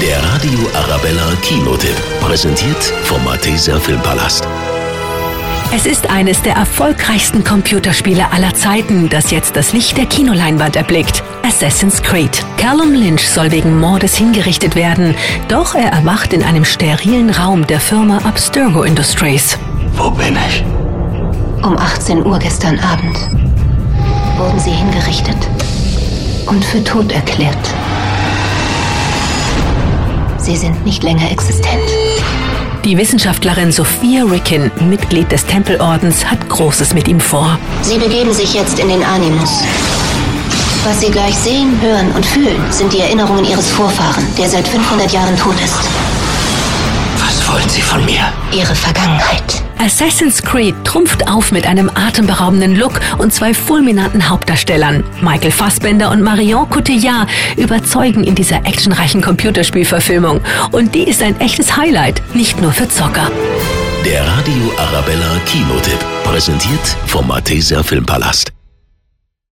Der Radio Arabella Kinotipp. Präsentiert vom Malteser Filmpalast. Es ist eines der erfolgreichsten Computerspiele aller Zeiten, das jetzt das Licht der Kinoleinwand erblickt. Assassin's Creed. Callum Lynch soll wegen Mordes hingerichtet werden, doch er erwacht in einem sterilen Raum der Firma Abstergo Industries. Wo bin ich? Um 18 Uhr gestern Abend wurden sie hingerichtet und für tot erklärt. Sie sind nicht länger existent. Die Wissenschaftlerin Sophia Ricken, Mitglied des Tempelordens, hat Großes mit ihm vor. Sie begeben sich jetzt in den Animus. Was Sie gleich sehen, hören und fühlen, sind die Erinnerungen Ihres Vorfahren, der seit 500 Jahren tot ist. Was wollen Sie von mir? Ihre Vergangenheit. Assassin's Creed trumpft auf mit einem atemberaubenden Look und zwei fulminanten Hauptdarstellern. Michael Fassbender und Marion Cotillard überzeugen in dieser actionreichen Computerspielverfilmung. Und die ist ein echtes Highlight, nicht nur für Zocker. Der Radio Arabella Kinotipp. Präsentiert vom Malteser Filmpalast.